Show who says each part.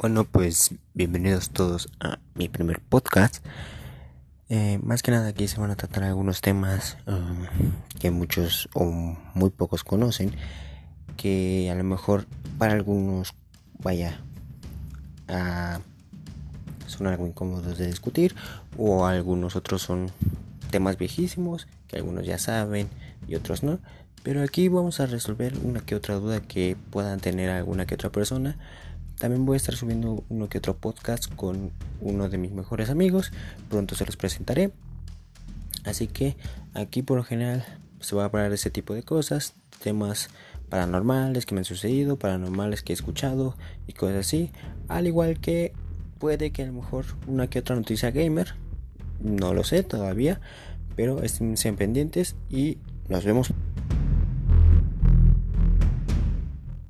Speaker 1: Bueno, pues bienvenidos todos a mi primer podcast. Eh, más que nada aquí se van a tratar algunos temas um, que muchos o muy pocos conocen, que a lo mejor para algunos vaya a son algo incómodos de discutir o algunos otros son temas viejísimos que algunos ya saben y otros no. Pero aquí vamos a resolver una que otra duda que puedan tener alguna que otra persona también voy a estar subiendo uno que otro podcast con uno de mis mejores amigos. Pronto se los presentaré. Así que aquí por lo general se va a hablar de ese tipo de cosas, temas paranormales que me han sucedido, paranormales que he escuchado y cosas así. Al igual que puede que a lo mejor una que otra noticia gamer. No lo sé todavía, pero estén pendientes y nos vemos.